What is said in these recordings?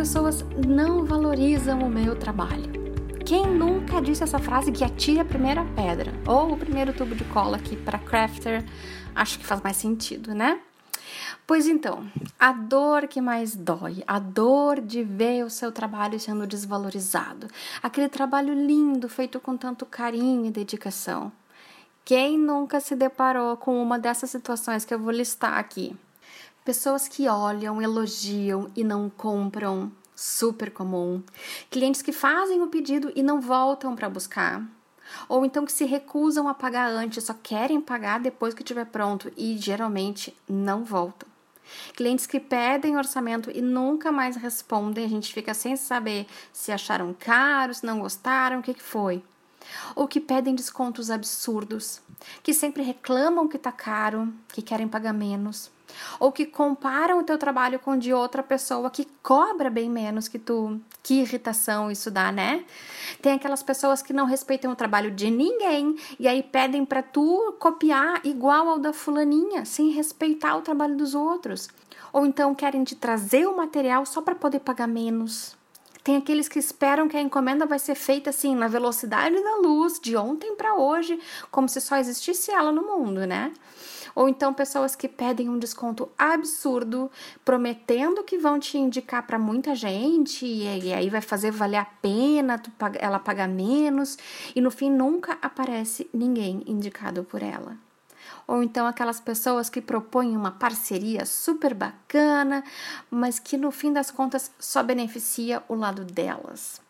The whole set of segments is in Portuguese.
pessoas não valorizam o meu trabalho. Quem nunca disse essa frase que atire a primeira pedra ou o primeiro tubo de cola aqui para crafter? Acho que faz mais sentido, né? Pois então, a dor que mais dói, a dor de ver o seu trabalho sendo desvalorizado, aquele trabalho lindo feito com tanto carinho e dedicação. Quem nunca se deparou com uma dessas situações que eu vou listar aqui? Pessoas que olham, elogiam e não compram, super comum. Clientes que fazem o pedido e não voltam para buscar. Ou então que se recusam a pagar antes, só querem pagar depois que estiver pronto e geralmente não voltam. Clientes que pedem orçamento e nunca mais respondem, a gente fica sem saber se acharam caro, se não gostaram, o que, que foi. Ou que pedem descontos absurdos, que sempre reclamam que tá caro, que querem pagar menos ou que comparam o teu trabalho com o de outra pessoa que cobra bem menos que tu. Que irritação isso dá, né? Tem aquelas pessoas que não respeitam o trabalho de ninguém e aí pedem para tu copiar igual ao da fulaninha, sem respeitar o trabalho dos outros. Ou então querem te trazer o material só para poder pagar menos. Tem aqueles que esperam que a encomenda vai ser feita assim na velocidade da luz, de ontem para hoje, como se só existisse ela no mundo, né? Ou então pessoas que pedem um desconto absurdo, prometendo que vão te indicar para muita gente e aí vai fazer valer a pena ela pagar menos e no fim nunca aparece ninguém indicado por ela ou então aquelas pessoas que propõem uma parceria super bacana, mas que no fim das contas só beneficia o lado delas.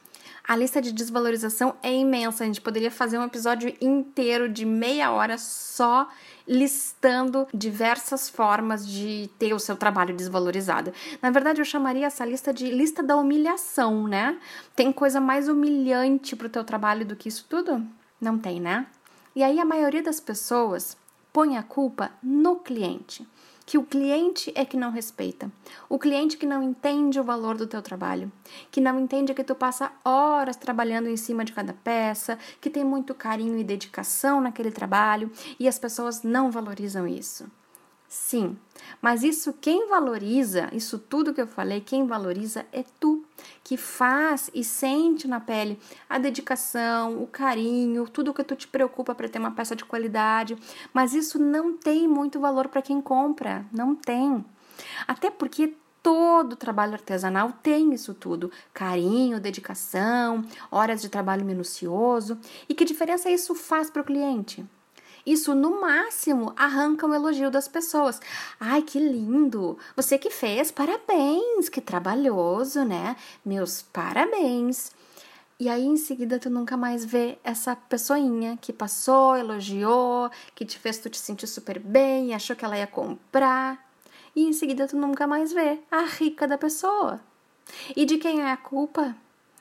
A lista de desvalorização é imensa, a gente poderia fazer um episódio inteiro de meia hora só listando diversas formas de ter o seu trabalho desvalorizado. Na verdade, eu chamaria essa lista de lista da humilhação, né? Tem coisa mais humilhante pro teu trabalho do que isso tudo? Não tem, né? E aí a maioria das pessoas põe a culpa no cliente que o cliente é que não respeita, o cliente que não entende o valor do teu trabalho, que não entende que tu passa horas trabalhando em cima de cada peça, que tem muito carinho e dedicação naquele trabalho e as pessoas não valorizam isso. Sim, mas isso quem valoriza, isso tudo que eu falei, quem valoriza é tu, que faz e sente na pele a dedicação, o carinho, tudo que tu te preocupa para ter uma peça de qualidade, mas isso não tem muito valor para quem compra, não tem. Até porque todo trabalho artesanal tem isso tudo: carinho, dedicação, horas de trabalho minucioso. E que diferença isso faz para o cliente? Isso, no máximo, arranca o elogio das pessoas. Ai, que lindo! Você que fez, parabéns! Que trabalhoso, né? Meus parabéns! E aí, em seguida, tu nunca mais vê essa pessoinha que passou, elogiou, que te fez tu te sentir super bem, achou que ela ia comprar. E em seguida, tu nunca mais vê a rica da pessoa. E de quem é a culpa?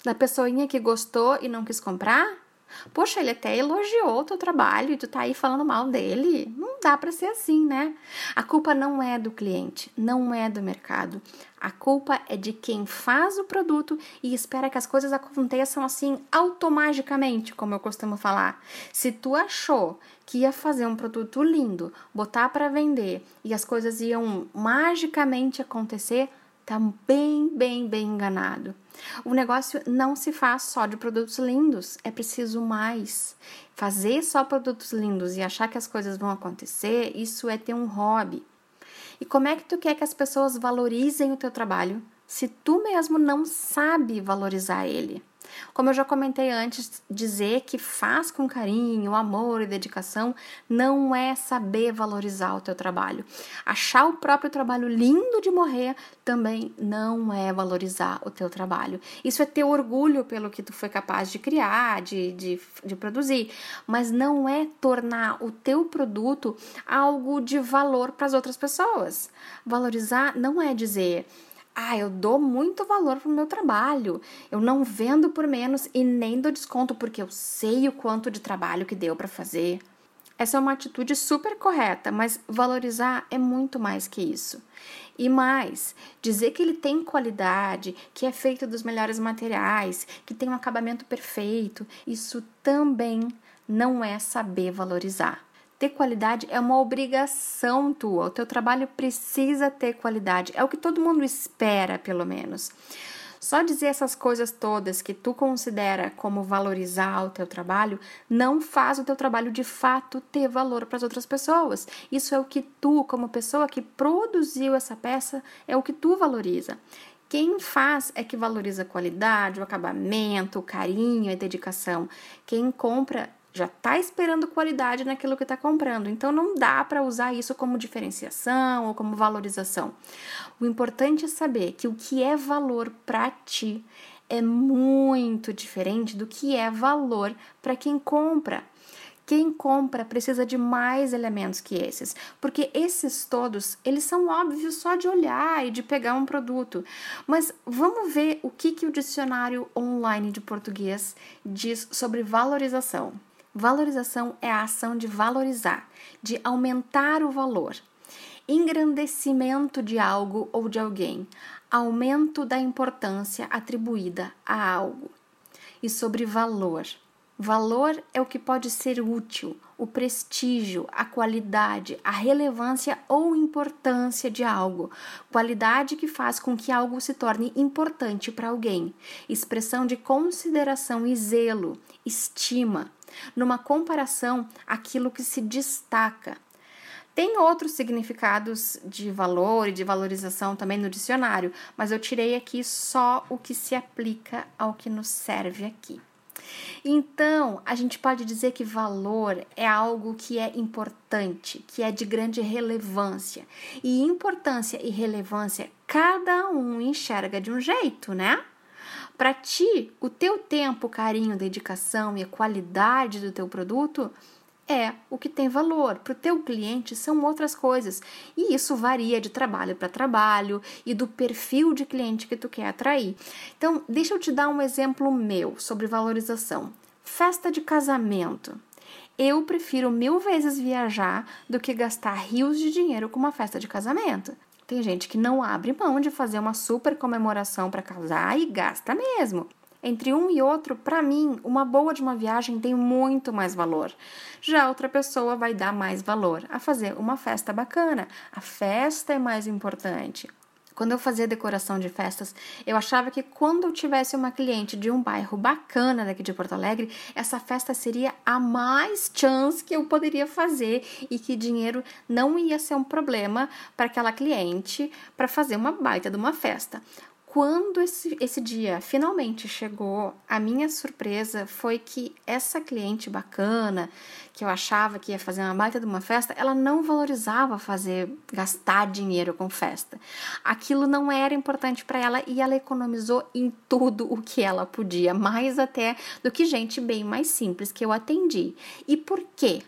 Da pessoinha que gostou e não quis comprar? Poxa, ele até elogiou o teu trabalho e tu tá aí falando mal dele. Não dá para ser assim, né? A culpa não é do cliente, não é do mercado. A culpa é de quem faz o produto e espera que as coisas aconteçam assim automaticamente, como eu costumo falar. Se tu achou que ia fazer um produto lindo, botar para vender e as coisas iam magicamente acontecer, tá bem, bem, bem enganado. O negócio não se faz só de produtos lindos, é preciso mais. Fazer só produtos lindos e achar que as coisas vão acontecer, isso é ter um hobby. E como é que tu quer que as pessoas valorizem o teu trabalho se tu mesmo não sabe valorizar ele? Como eu já comentei antes, dizer que faz com carinho, amor e dedicação não é saber valorizar o teu trabalho. Achar o próprio trabalho lindo de morrer também não é valorizar o teu trabalho. Isso é ter orgulho pelo que tu foi capaz de criar, de, de, de produzir, mas não é tornar o teu produto algo de valor para as outras pessoas. Valorizar não é dizer ah, eu dou muito valor pro meu trabalho. Eu não vendo por menos e nem dou desconto porque eu sei o quanto de trabalho que deu para fazer. Essa é uma atitude super correta, mas valorizar é muito mais que isso. E mais, dizer que ele tem qualidade, que é feito dos melhores materiais, que tem um acabamento perfeito, isso também não é saber valorizar. Ter qualidade é uma obrigação tua. O teu trabalho precisa ter qualidade. É o que todo mundo espera, pelo menos. Só dizer essas coisas todas que tu considera como valorizar o teu trabalho não faz o teu trabalho de fato ter valor para as outras pessoas. Isso é o que tu, como pessoa que produziu essa peça, é o que tu valoriza. Quem faz é que valoriza a qualidade, o acabamento, o carinho, a dedicação. Quem compra já está esperando qualidade naquilo que está comprando. Então não dá para usar isso como diferenciação ou como valorização. O importante é saber que o que é valor para ti é muito diferente do que é valor para quem compra. Quem compra precisa de mais elementos que esses, porque esses todos, eles são óbvios só de olhar e de pegar um produto. Mas vamos ver o que, que o dicionário online de português diz sobre valorização. Valorização é a ação de valorizar, de aumentar o valor. Engrandecimento de algo ou de alguém, aumento da importância atribuída a algo. E sobre valor. Valor é o que pode ser útil, o prestígio, a qualidade, a relevância ou importância de algo, qualidade que faz com que algo se torne importante para alguém, expressão de consideração e zelo, estima, numa comparação, aquilo que se destaca. Tem outros significados de valor e de valorização também no dicionário, mas eu tirei aqui só o que se aplica ao que nos serve aqui. Então, a gente pode dizer que valor é algo que é importante, que é de grande relevância. E importância e relevância cada um enxerga de um jeito, né? Para ti, o teu tempo, carinho, dedicação e a qualidade do teu produto é o que tem valor. Para o teu cliente são outras coisas. E isso varia de trabalho para trabalho e do perfil de cliente que tu quer atrair. Então, deixa eu te dar um exemplo meu sobre valorização. Festa de casamento. Eu prefiro mil vezes viajar do que gastar rios de dinheiro com uma festa de casamento. Tem gente que não abre mão de fazer uma super comemoração para casar e gasta mesmo. Entre um e outro, para mim, uma boa de uma viagem tem muito mais valor. Já outra pessoa vai dar mais valor a fazer uma festa bacana. A festa é mais importante. Quando eu fazia decoração de festas, eu achava que quando eu tivesse uma cliente de um bairro bacana daqui de Porto Alegre, essa festa seria a mais chance que eu poderia fazer e que dinheiro não ia ser um problema para aquela cliente para fazer uma baita de uma festa. Quando esse, esse dia finalmente chegou, a minha surpresa foi que essa cliente bacana, que eu achava que ia fazer uma baita de uma festa, ela não valorizava fazer, gastar dinheiro com festa. Aquilo não era importante para ela e ela economizou em tudo o que ela podia, mais até do que gente bem mais simples que eu atendi. E por quê?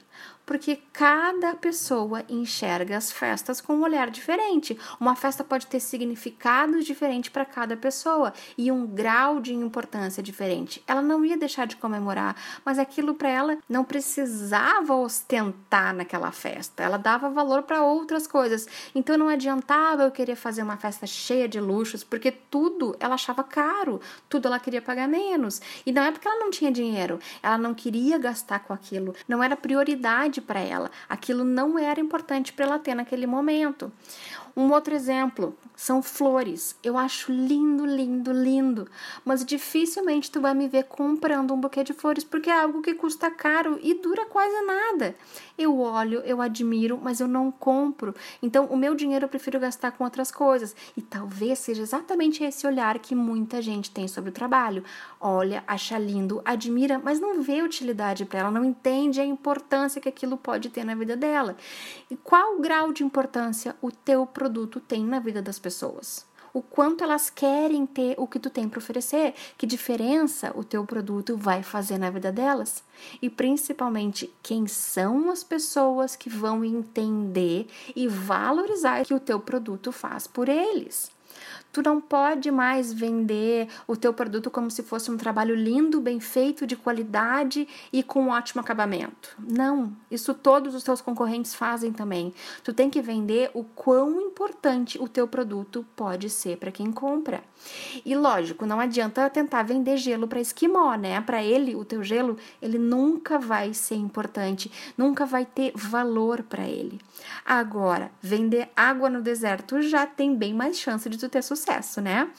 Porque cada pessoa enxerga as festas com um olhar diferente. Uma festa pode ter significados diferentes para cada pessoa e um grau de importância diferente. Ela não ia deixar de comemorar, mas aquilo para ela não precisava ostentar naquela festa. Ela dava valor para outras coisas. Então não adiantava eu querer fazer uma festa cheia de luxos, porque tudo ela achava caro, tudo ela queria pagar menos. E não é porque ela não tinha dinheiro, ela não queria gastar com aquilo, não era prioridade para ela. Aquilo não era importante para ela ter naquele momento. Um outro exemplo são flores. Eu acho lindo, lindo, lindo, mas dificilmente tu vai me ver comprando um buquê de flores porque é algo que custa caro e dura quase nada. Eu olho, eu admiro, mas eu não compro. Então, o meu dinheiro eu prefiro gastar com outras coisas. E talvez seja exatamente esse olhar que muita gente tem sobre o trabalho. Olha, acha lindo, admira, mas não vê utilidade para ela, não entende a importância que aquilo pode ter na vida dela. E qual o grau de importância o teu produto tem na vida das pessoas. O quanto elas querem ter o que tu tem para oferecer, que diferença o teu produto vai fazer na vida delas e principalmente quem são as pessoas que vão entender e valorizar o que o teu produto faz por eles. Tu não pode mais vender o teu produto como se fosse um trabalho lindo, bem feito, de qualidade e com um ótimo acabamento. Não, isso todos os teus concorrentes fazem também. Tu tem que vender o quão importante o teu produto pode ser para quem compra. E lógico, não adianta tentar vender gelo para esquimó, né? Para ele, o teu gelo, ele nunca vai ser importante, nunca vai ter valor para ele. Agora, vender água no deserto já tem bem mais chance de tu ter sucesso sucesso, né?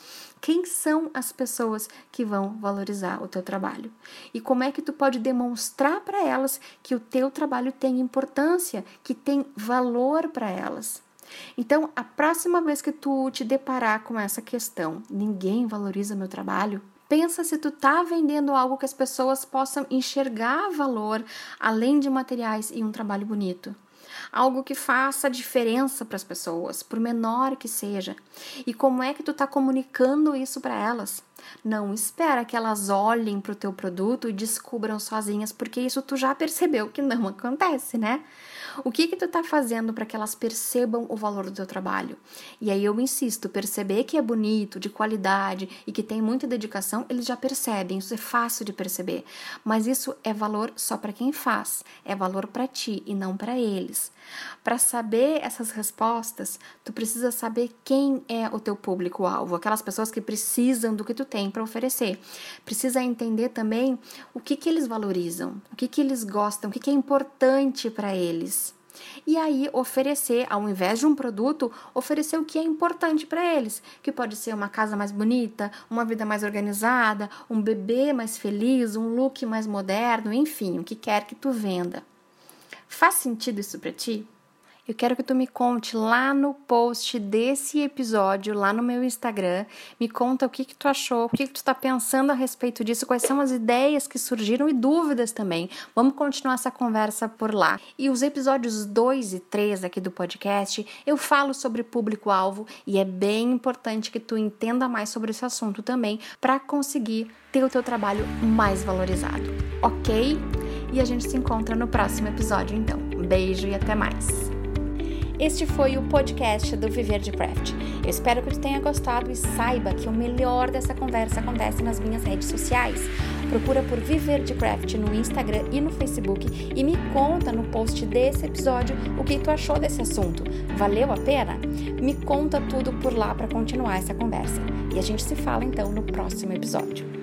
Quem são as pessoas que vão valorizar o teu trabalho? E como é que tu pode demonstrar para elas que o teu trabalho tem importância, que tem valor para elas? Então, a próxima vez que tu te deparar com essa questão, ninguém valoriza meu trabalho, pensa se tu tá vendendo algo que as pessoas possam enxergar valor além de materiais e um trabalho bonito algo que faça diferença para as pessoas, por menor que seja. E como é que tu está comunicando isso para elas? Não espera que elas olhem para o teu produto e descubram sozinhas, porque isso tu já percebeu que não acontece, né? O que que tu tá fazendo para que elas percebam o valor do teu trabalho? E aí eu insisto, perceber que é bonito, de qualidade e que tem muita dedicação, eles já percebem, isso é fácil de perceber. Mas isso é valor só para quem faz, é valor para ti e não para eles. Para saber essas respostas, tu precisa saber quem é o teu público-alvo, aquelas pessoas que precisam do que tu tem para oferecer. Precisa entender também o que que eles valorizam, o que que eles gostam, o que que é importante para eles. E aí oferecer, ao invés de um produto, oferecer o que é importante para eles, que pode ser uma casa mais bonita, uma vida mais organizada, um bebê mais feliz, um look mais moderno, enfim, o que quer que tu venda. Faz sentido isso para ti? Eu quero que tu me conte lá no post desse episódio, lá no meu Instagram. Me conta o que, que tu achou, o que, que tu está pensando a respeito disso, quais são as ideias que surgiram e dúvidas também. Vamos continuar essa conversa por lá. E os episódios 2 e 3 aqui do podcast, eu falo sobre público-alvo e é bem importante que tu entenda mais sobre esse assunto também para conseguir ter o teu trabalho mais valorizado, ok? E a gente se encontra no próximo episódio, então. Um beijo e até mais! Este foi o podcast do Viver de Craft. Eu espero que tu tenha gostado e saiba que o melhor dessa conversa acontece nas minhas redes sociais. Procura por Viver de Craft no Instagram e no Facebook e me conta no post desse episódio o que tu achou desse assunto. Valeu a pena? Me conta tudo por lá para continuar essa conversa. E a gente se fala então no próximo episódio.